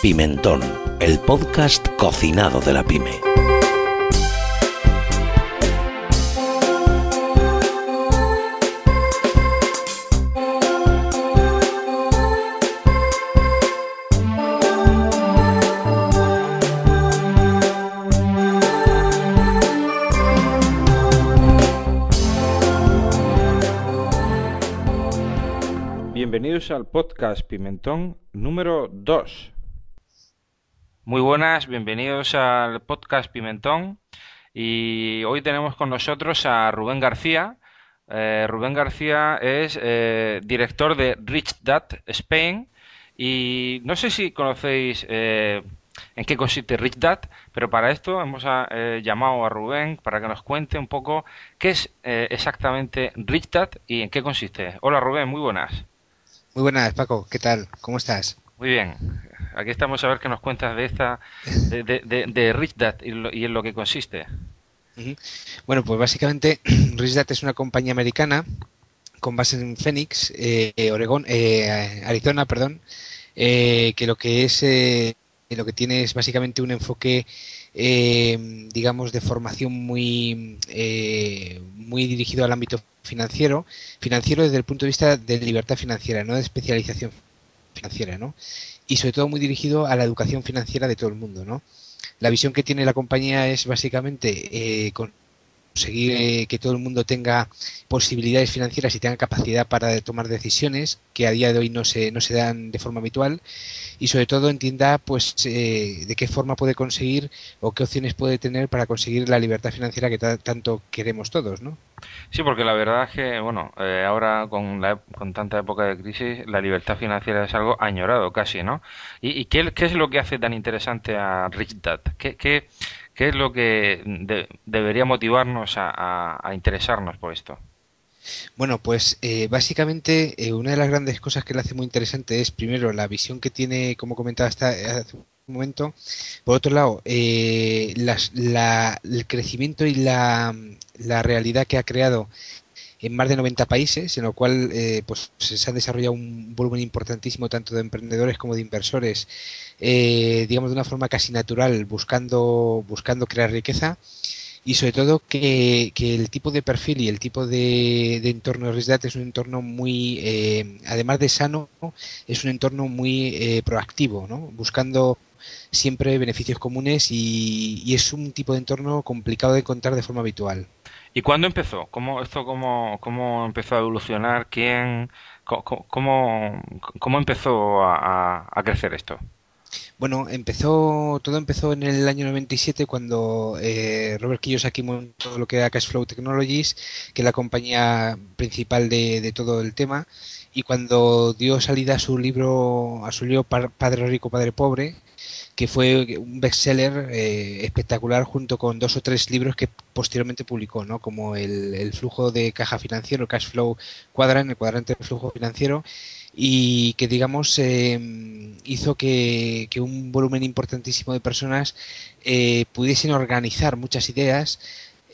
Pimentón, el podcast cocinado de la pyme. Al podcast Pimentón número 2. Muy buenas, bienvenidos al podcast Pimentón. Y hoy tenemos con nosotros a Rubén García. Eh, Rubén García es eh, director de Rich Dad Spain. Y no sé si conocéis eh, en qué consiste Rich Dad, pero para esto hemos eh, llamado a Rubén para que nos cuente un poco qué es exactamente Rich Dad y en qué consiste. Hola Rubén, muy buenas. Muy buenas, Paco. ¿Qué tal? ¿Cómo estás? Muy bien. Aquí estamos a ver qué nos cuentas de esta de, de, de, de Rich Dad y, lo- y en lo que consiste. Bueno, pues básicamente RichDat es una compañía americana con base en Phoenix, eh, Oregón, eh, Arizona, perdón, eh, que lo que es eh, lo que tiene es básicamente un enfoque, eh, digamos, de formación muy eh, muy dirigido al ámbito financiero, financiero desde el punto de vista de libertad financiera, no de especialización financiera, ¿no? Y sobre todo muy dirigido a la educación financiera de todo el mundo, ¿no? La visión que tiene la compañía es básicamente eh, conseguir eh, que todo el mundo tenga posibilidades financieras y tenga capacidad para tomar decisiones que a día de hoy no se, no se dan de forma habitual y sobre todo entienda pues eh, de qué forma puede conseguir o qué opciones puede tener para conseguir la libertad financiera que ta- tanto queremos todos, ¿no? Sí, porque la verdad es que, bueno, eh, ahora con, la, con tanta época de crisis, la libertad financiera es algo añorado casi, ¿no? ¿Y, y qué, qué es lo que hace tan interesante a Rich Dad? ¿Qué, qué, qué es lo que de- debería motivarnos a, interesarnos por esto? Bueno, pues eh, básicamente eh, una de las grandes cosas que le hace muy interesante es primero la visión que tiene, como comentaba hasta hace un momento, por otro lado, eh, las- la- el crecimiento y la, la realidad que ha creado en más de 90 países, en lo cual eh, pues se han desarrollado un volumen importantísimo tanto de emprendedores como de inversores, eh, digamos de una forma casi natural, buscando, buscando crear riqueza y sobre todo que, que el tipo de perfil y el tipo de, entorno de RISDAT es un entorno muy, eh, además de sano, es un entorno muy eh, proactivo, ¿no? buscando siempre beneficios comunes y, y es un tipo de entorno complicado de encontrar de forma habitual. ¿Y cuándo empezó? ¿Cómo, esto cómo, cómo empezó a evolucionar? ¿Quién? ¿Cómo, cómo empezó a, a- crecer esto? Bueno, empezó, todo empezó en el año 97 cuando eh, Robert Kiyosaki montó lo que era Cashflow Technologies, que es la compañía principal de, de todo el tema, y cuando dio salida a su libro, a su libro Padre Rico, Padre Pobre, que fue un bestseller eh, espectacular junto con dos o tres libros que posteriormente publicó, ¿no? Como el, flujo de caja financiero, Cash Flow Quadrant, el cuadrante de flujo financiero, y que digamos eh, hizo que, que un volumen importantísimo de personas eh, pudiesen organizar muchas ideas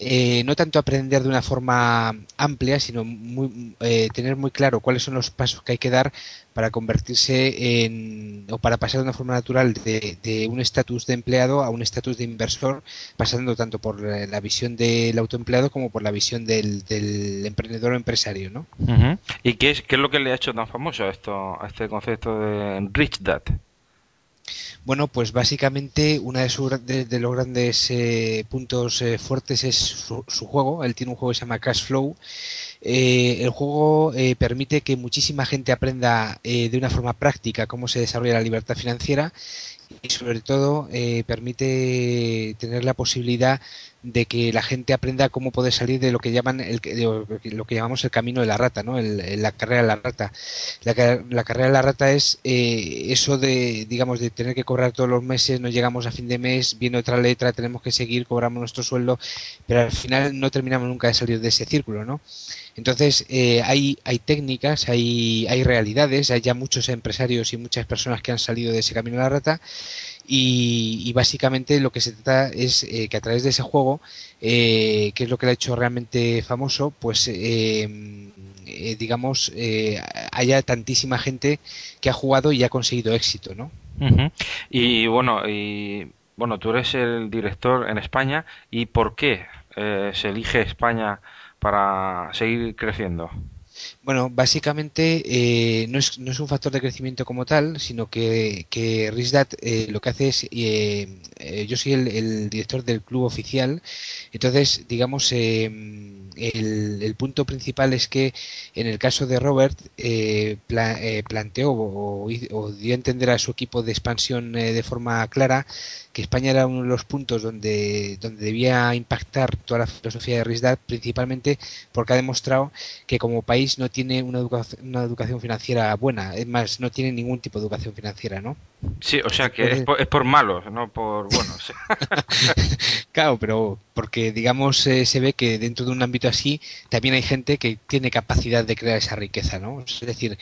eh, no tanto aprender de una forma amplia, sino muy, eh, tener muy claro cuáles son los pasos que hay que dar para convertirse en, o para pasar de una forma natural de, un estatus de empleado a un estatus de inversor, pasando tanto por la, visión del autoempleado como por la visión del, del emprendedor o empresario, ¿no? ¿Y qué es, qué es lo que le ha hecho tan famoso a, esto, a este concepto de Rich Dad? Bueno, pues básicamente uno de, sus, de, los grandes eh, puntos eh, fuertes es su, su, juego. Él tiene un juego que se llama Cash Flow. Eh, el juego eh, permite que muchísima gente aprenda eh, de una forma práctica cómo se desarrolla la libertad financiera y sobre todo eh, permite tener la posibilidad de que la gente aprenda cómo poder salir de lo que llaman el, lo que llamamos el camino de la rata, ¿no? El, la carrera de la rata. La, la, carrera de la rata es eh, eso de, digamos, de tener que cobrar todos los meses, no llegamos a fin de mes, viene otra letra, tenemos que seguir, cobramos nuestro sueldo, pero al final no terminamos nunca de salir de ese círculo, ¿no? Entonces, eh, hay, hay técnicas, hay, hay realidades, hay ya muchos empresarios y muchas personas que han salido de ese camino de la rata y, básicamente lo que se trata es eh, que a través de ese juego, eh, que es lo que lo ha hecho realmente famoso, pues eh, digamos, haya tantísima gente que ha jugado y ha conseguido éxito, ¿no? Y bueno, y bueno, tú eres el director en España y ¿por qué eh, se elige España para seguir creciendo? Bueno, básicamente eh, no, es, no, es, un factor de crecimiento como tal, sino que, que Risdat eh, lo que hace es, eh, eh yo soy el, director del club oficial, entonces, digamos, el, el, punto principal es que en el caso de Robert pla, planteó o, o, dio a entender a su equipo de expansión de forma clara que España era uno de los puntos donde, donde debía impactar toda la filosofía de Risdat, principalmente porque ha demostrado que como país no tiene una educación, una educación financiera buena, es más, no tiene ningún tipo de educación financiera, ¿no? Sí, o sea que es por, es por malos, no por buenos. claro, pero porque digamos eh, se ve que dentro de un ámbito así también hay gente que tiene capacidad de crear esa riqueza, ¿no? Es decir,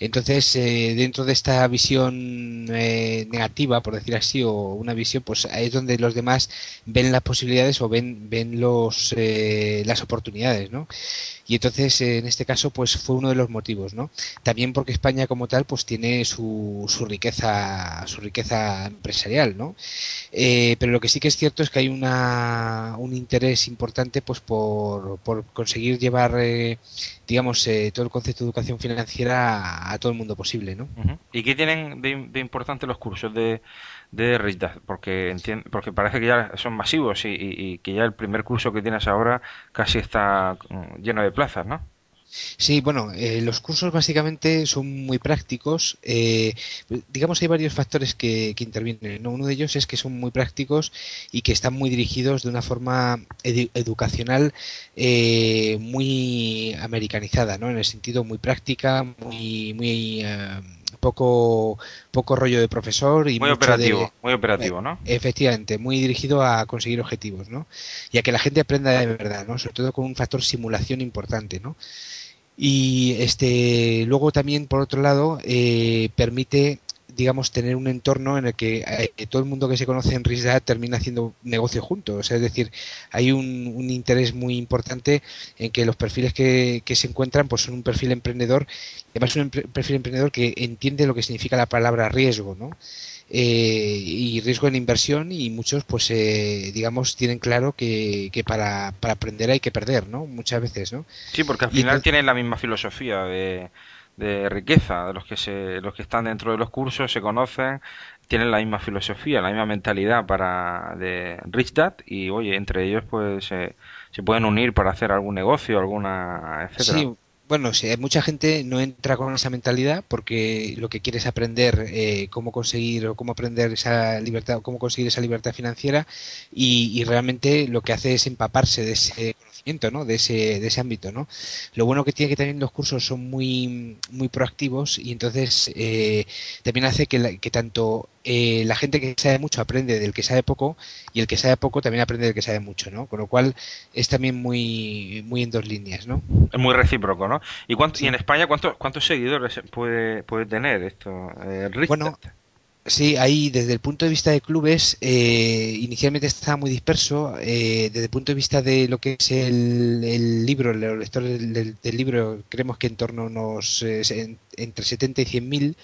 entonces eh, dentro de esta visión eh, negativa, por decir así, o una visión, pues ahí es donde los demás ven las posibilidades o ven ven los eh, las oportunidades, ¿no? Y entonces en este caso pues fue uno de los motivos, ¿no? También porque España como tal pues tiene su, su riqueza su riqueza empresarial, ¿no? Eh, pero lo que sí que es cierto es que hay una, un interés importante pues por, por conseguir llevar eh, digamos eh, todo el concepto de educación financiera a, todo el mundo posible, ¿no? ¿Y qué tienen de, de importante los cursos de de Rich porque porque parece que ya son masivos y, y, que ya el primer curso que tienes ahora casi está mm, lleno de plazas, ¿no? Sí, bueno, eh, los cursos básicamente son muy prácticos. Eh, digamos, hay varios factores que, que intervienen. ¿no? Uno de ellos es que son muy prácticos y que están muy dirigidos de una forma edu educacional eh, muy americanizada, ¿no? En el sentido muy práctica, muy, muy uh, poco poco rollo de profesor y muy operativo, de, muy operativo, ¿no? Efectivamente, muy dirigido a conseguir objetivos, ¿no? Y a que la gente aprenda de verdad, ¿no? Sobre todo con un factor simulación importante, ¿no? Y este luego también por otro lado eh, permite digamos, tener un entorno en el que eh, todo el mundo que se conoce en RISDA termina haciendo negocio juntos. O sea, es decir, hay un, un, interés muy importante en que los perfiles que, que, se encuentran pues son un perfil emprendedor, además un perfil emprendedor que entiende lo que significa la palabra riesgo, ¿no? Eh, y riesgo en inversión y muchos pues eh, digamos tienen claro que, que para, para, aprender hay que perder no muchas veces no sí porque al final tienen la misma filosofía de de riqueza, de los que se, los que están dentro de los cursos se conocen, tienen la misma filosofía, la misma mentalidad para de Rich Dad y oye, entre ellos pues se pueden unir para hacer algún negocio, alguna etcétera. Bueno, sí, mucha gente no entra con esa mentalidad porque lo que quiere es aprender eh, cómo conseguir o cómo aprender esa libertad, cómo conseguir esa libertad financiera y, y realmente lo que hace es empaparse de ese conocimiento, ¿no? De ese, de ese ámbito, ¿no? Lo bueno que tiene que también los cursos son muy, muy proactivos y entonces eh, también hace que, la, que tanto eh, la gente que sabe mucho aprende del que sabe poco y el que sabe poco también aprende del que sabe mucho, ¿no? Con lo cual es también muy, muy en dos líneas, ¿no? Es muy recíproco, ¿no? ¿Y, cuánto, sí. y en España cuántos, cuántos seguidores puede, puede tener esto? Eh, bueno, Sí, ahí desde el punto de vista de clubes, eh, inicialmente estaba muy disperso. Eh, desde el punto de vista de lo que es el, el libro, los lectores del, del, libro, creemos que en torno a unos eh, en, entre 70 y 100 mil,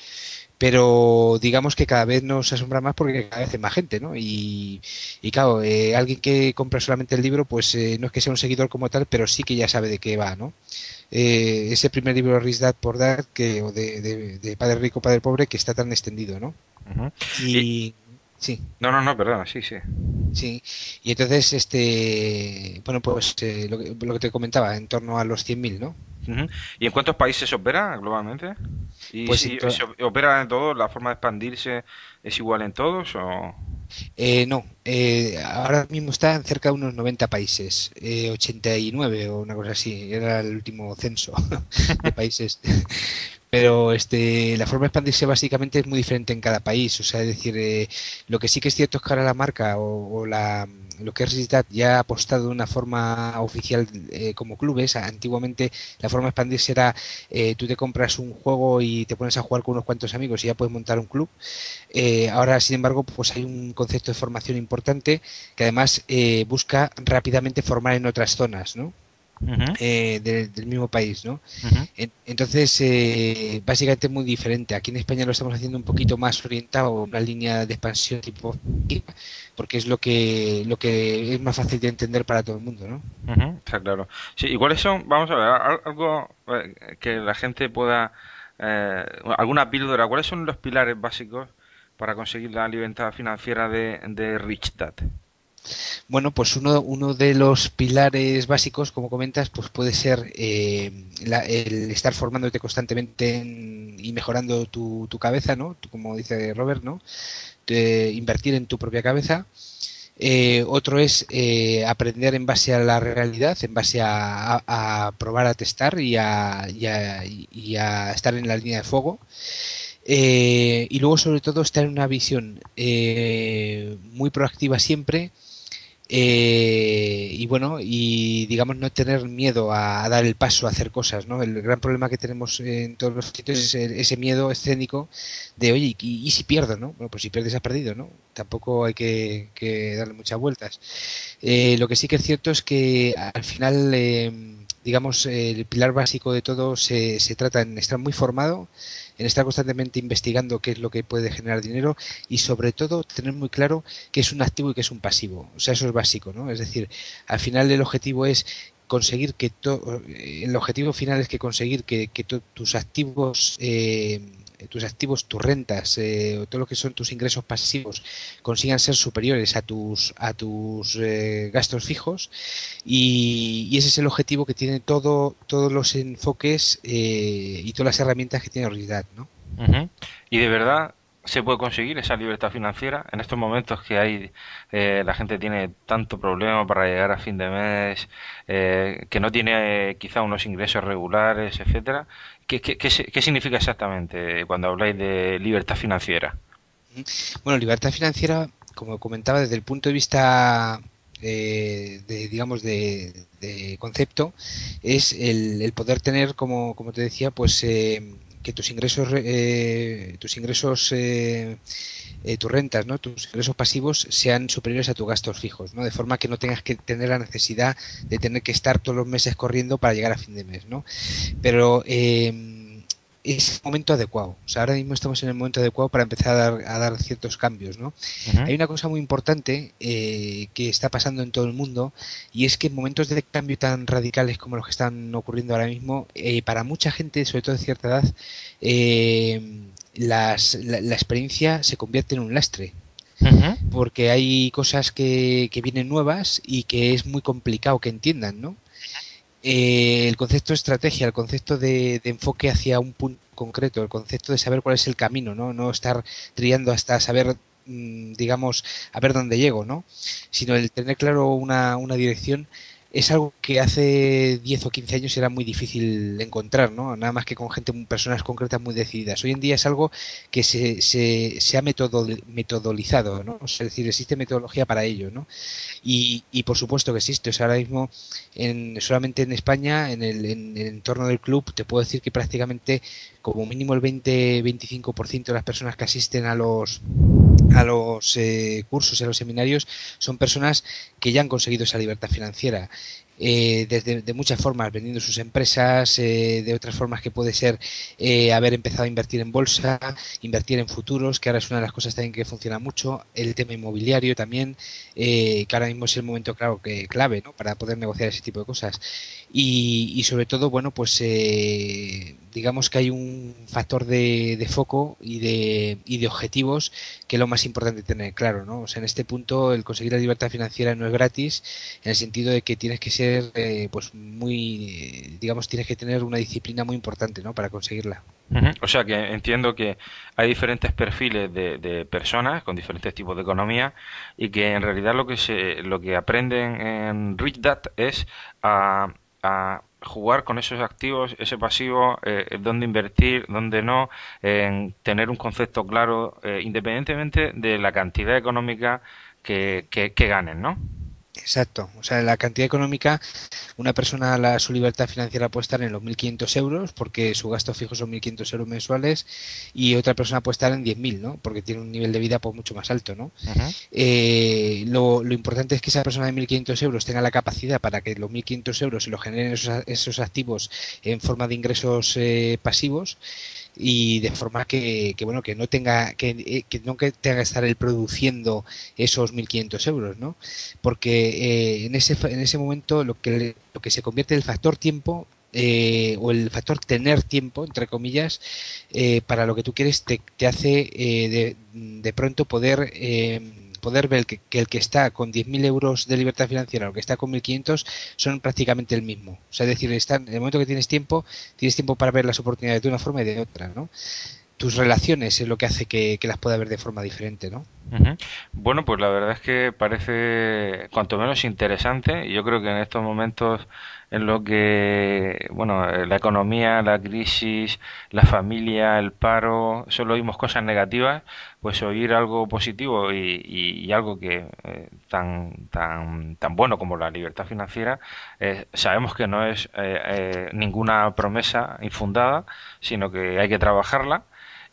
pero digamos que cada vez nos asombra más porque cada vez hay más gente, ¿no? Y, y claro, eh, alguien que compra solamente el libro, pues eh, no es que sea un seguidor como tal, pero sí que ya sabe de qué va, ¿no? Eh, ese primer libro Rich Dad por Dad, que, o de, de, de, Padre Rico, Padre Pobre, que está tan extendido, ¿no? Uh -huh. y, y, sí. No, no, no, perdón, sí, sí. Sí, y entonces, este, bueno, pues eh, lo, que, lo, que, te comentaba, en torno a los 100.000, ¿no? Uh -huh. ¿Y en cuántos países opera globalmente? ¿Y pues si, se opera en todos? ¿La forma de expandirse es igual en todos o...? Eh, no, eh, ahora mismo está en cerca de unos 90 países, eh, 89 o una cosa así, era el último censo de países. Pero este, la forma de expandirse básicamente es muy diferente en cada país, o sea, es decir, eh, lo que sí que es cierto es que ahora la marca o, la lo que es Risdat ya ha apostado de una forma oficial eh, como clubes. Antiguamente la forma de expandirse era eh, tú te compras un juego y te pones a jugar con unos cuantos amigos y ya puedes montar un club. Eh, ahora, sin embargo, pues hay un concepto de formación importante que además eh, busca rápidamente formar en otras zonas, ¿no? Eh, del mismo país, ¿no? Entonces, eh, básicamente muy diferente. Aquí en España lo estamos haciendo un poquito más orientado a una línea de expansión tipo porque es lo que lo que es más fácil de entender para todo el mundo, ¿no? está claro. Sí, ¿y cuáles son? Vamos a ver, algo eh, que la gente pueda eh, alguna píldora. ¿Cuáles son los pilares básicos para conseguir la libertad financiera de, de? Bueno, pues uno, uno de los pilares básicos, como comentas, pues puede ser eh, el estar formándote constantemente y mejorando tu, tu cabeza, ¿no? Como dice Robert, ¿no? invertir en tu propia cabeza. Eh, otro es eh, aprender en base a la realidad, en base a, probar, a testar y a, y a, estar en la línea de fuego. y luego, sobre todo, estar en una visión muy proactiva siempre eh, y bueno, y digamos no tener miedo a, dar el paso a hacer cosas, ¿no? El gran problema que tenemos en todos los sitios es ese miedo escénico de, oye, ¿y, si pierdo, no? Bueno, pues si pierdes has perdido, ¿no? Tampoco hay que, darle muchas vueltas. Eh, lo que sí que es cierto es que al final, eh, digamos, el pilar básico de todo se, se trata en estar muy formado, en estar constantemente investigando qué es lo que puede generar dinero y sobre todo tener muy claro qué es un activo y qué es un pasivo. O sea, eso es básico, ¿no? Es decir, al final el objetivo es conseguir que el objetivo final es que conseguir que, que tus activos eh, tus activos, tus rentas, eh, todo lo que son tus ingresos pasivos consigan ser superiores a tus a tus eh, gastos fijos y, ese es el objetivo que tiene todo todos los enfoques eh, y todas las herramientas que tiene Realidad, ¿no? Y de verdad se puede conseguir esa libertad financiera en estos momentos que hay eh, la gente tiene tanto problema para llegar a fin de mes eh, que no tiene eh, quizá unos ingresos regulares etcétera ¿Qué, qué, qué, significa exactamente cuando habláis de libertad financiera? Bueno, libertad financiera, como comentaba, desde el punto de vista de, digamos de, concepto es el, el, poder tener como, como te decía pues que tus ingresos, eh, tus ingresos, eh, eh, tus rentas, ¿no? tus ingresos pasivos sean superiores a tus gastos fijos, ¿no? De forma que no tengas que tener la necesidad de tener que estar todos los meses corriendo para llegar a fin de mes, ¿no? Pero es el momento adecuado. O sea, ahora mismo estamos en el momento adecuado para empezar a dar, ciertos cambios, ¿no? Hay una cosa muy importante eh, que está pasando en todo el mundo y es que en momentos de cambio tan radicales como los que están ocurriendo ahora mismo, eh, para mucha gente, sobre todo de cierta edad, eh, la, experiencia se convierte en un lastre. Porque hay cosas que, que vienen nuevas y que es muy complicado que entiendan, ¿no? Eh, el concepto de estrategia, el concepto de, enfoque hacia un punto concreto, el concepto de saber cuál es el camino, ¿no? No estar triando hasta saber, mm, digamos, a ver dónde llego, ¿no? Sino el tener claro una, una dirección es algo que hace 10 o 15 años era muy difícil encontrar, ¿no? Nada más que con gente, personas concretas muy decididas. Hoy en día es algo que se, se, se ha metodo, metodolizado, ¿no? es decir, existe metodología para ello, ¿no? Y, y por supuesto que existe. O sea, ahora mismo, en, solamente en España, en el, en el entorno del club, te puedo decir que prácticamente como mínimo el 20-25% de las personas que asisten a los a los eh, cursos, a los seminarios, son personas que ya han conseguido esa libertad financiera. Eh, desde de muchas formas, vendiendo sus empresas, eh, de otras formas que puede ser eh, haber empezado a invertir en bolsa, invertir en futuros, que ahora es una de las cosas también que funciona mucho, el tema inmobiliario también, que ahora mismo es el momento claro que clave para poder negociar ese tipo de cosas. Y, y sobre todo, bueno, pues digamos que hay un factor de, de, foco y de, y de objetivos que es lo más importante tener claro, ¿no? O sea, en este punto el conseguir la libertad financiera no es gratis, en el sentido de que tienes que ser, eh, pues muy, digamos, tienes que tener una disciplina muy importante, ¿no? Para conseguirla. O sea que entiendo que hay diferentes perfiles de, de, personas con diferentes tipos de economía y que en realidad lo que se, lo que aprenden en Rich Dad es a, a jugar con esos activos, ese pasivo, eh, dónde invertir, dónde no, en tener un concepto claro, eh, independientemente de la cantidad económica que, que, ganen, ¿no? Exacto. O sea, la cantidad económica, una persona la, su libertad financiera puede estar en los 1.500 euros porque su gasto fijo son 1.500 euros mensuales y otra persona puede estar en 10.000, ¿no? Porque tiene un nivel de vida pues, mucho más alto, ¿no? eh, lo, lo, importante es que esa persona de 1.500 euros tenga la capacidad para que los 1.500 euros se lo generen esos, esos activos en forma de ingresos eh, pasivos y de forma que, que bueno que no tenga que, eh, que, no que tenga que estar él produciendo esos 1.500 euros no porque eh, en ese en ese momento lo que lo que se convierte en el factor tiempo eh, o el factor tener tiempo, entre comillas, eh, para lo que tú quieres, te, hace eh, de, de, pronto poder poder ver que, el que está con 10.000 euros de libertad financiera o que está con 1.500 son prácticamente el mismo. O sea, es decir, está, en el momento que tienes tiempo, tienes tiempo para ver las oportunidades de una forma y de otra, ¿no? Tus relaciones es lo que hace que, que, las pueda ver de forma diferente, ¿no? Uh. Bueno, pues la verdad es que parece cuanto menos interesante. Yo creo que en estos momentos en lo que, bueno, la economía, la crisis, la familia, el paro, solo oímos cosas negativas, pues oír algo positivo y, y, y algo que eh, tan, tan, tan bueno como la libertad financiera, eh, sabemos que no es eh, eh ninguna promesa infundada, sino que hay que trabajarla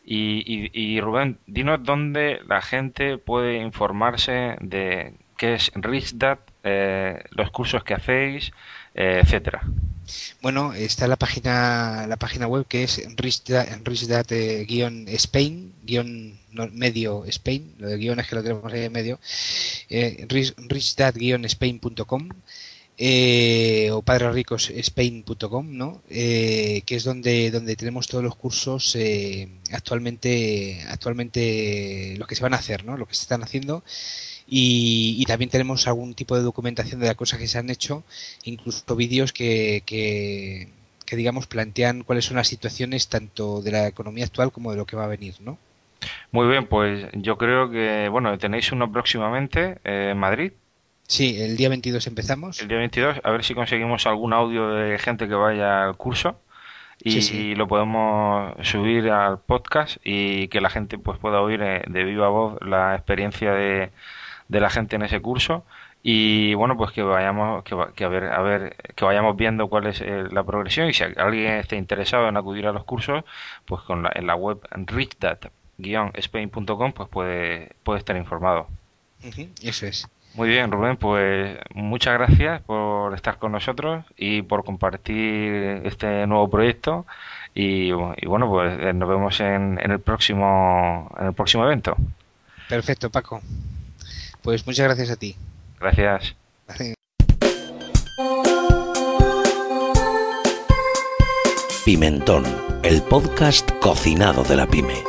y, y, y, Rubén, dinos dónde la gente puede informarse de qué es RichDat, eh, los cursos que hacéis, eh, etcétera. Bueno, está la página la página web que es richdat-spain medio Spain, lo de guion es que lo tenemos ahí en medio, eh, richdat-spain.com eh, o padresricospain.com, ¿no? Eh, que es donde donde tenemos todos los cursos eh, actualmente actualmente los que se van a hacer, ¿no? Lo que se están haciendo y, y, también tenemos algún tipo de documentación de las cosas que se han hecho, incluso vídeos que, que, que digamos plantean cuáles son las situaciones tanto de la economía actual como de lo que va a venir, ¿no? Muy bien, pues yo creo que, bueno, tenéis uno próximamente eh, en Madrid. Sí, el día 22 empezamos. El día 22, a ver si conseguimos algún audio de gente que vaya al curso y, sí, sí. lo podemos subir al podcast y que la gente pues pueda oír eh, de viva voz la experiencia de, de la gente en ese curso y bueno pues que vayamos que, que a ver a ver que vayamos viendo cuál es eh, la progresión y si alguien está interesado en acudir a los cursos pues con la, en la web richdat-spain.com pues puede puede estar informado uh -huh, eso es muy bien, Rubén, pues muchas gracias por estar con nosotros y por compartir este nuevo proyecto. Y, y bueno, pues eh, nos vemos en, en, el próximo en el próximo evento. Perfecto, Paco. Pues muchas gracias a ti. Gracias. Pimentón, el podcast cocinado de la pyme.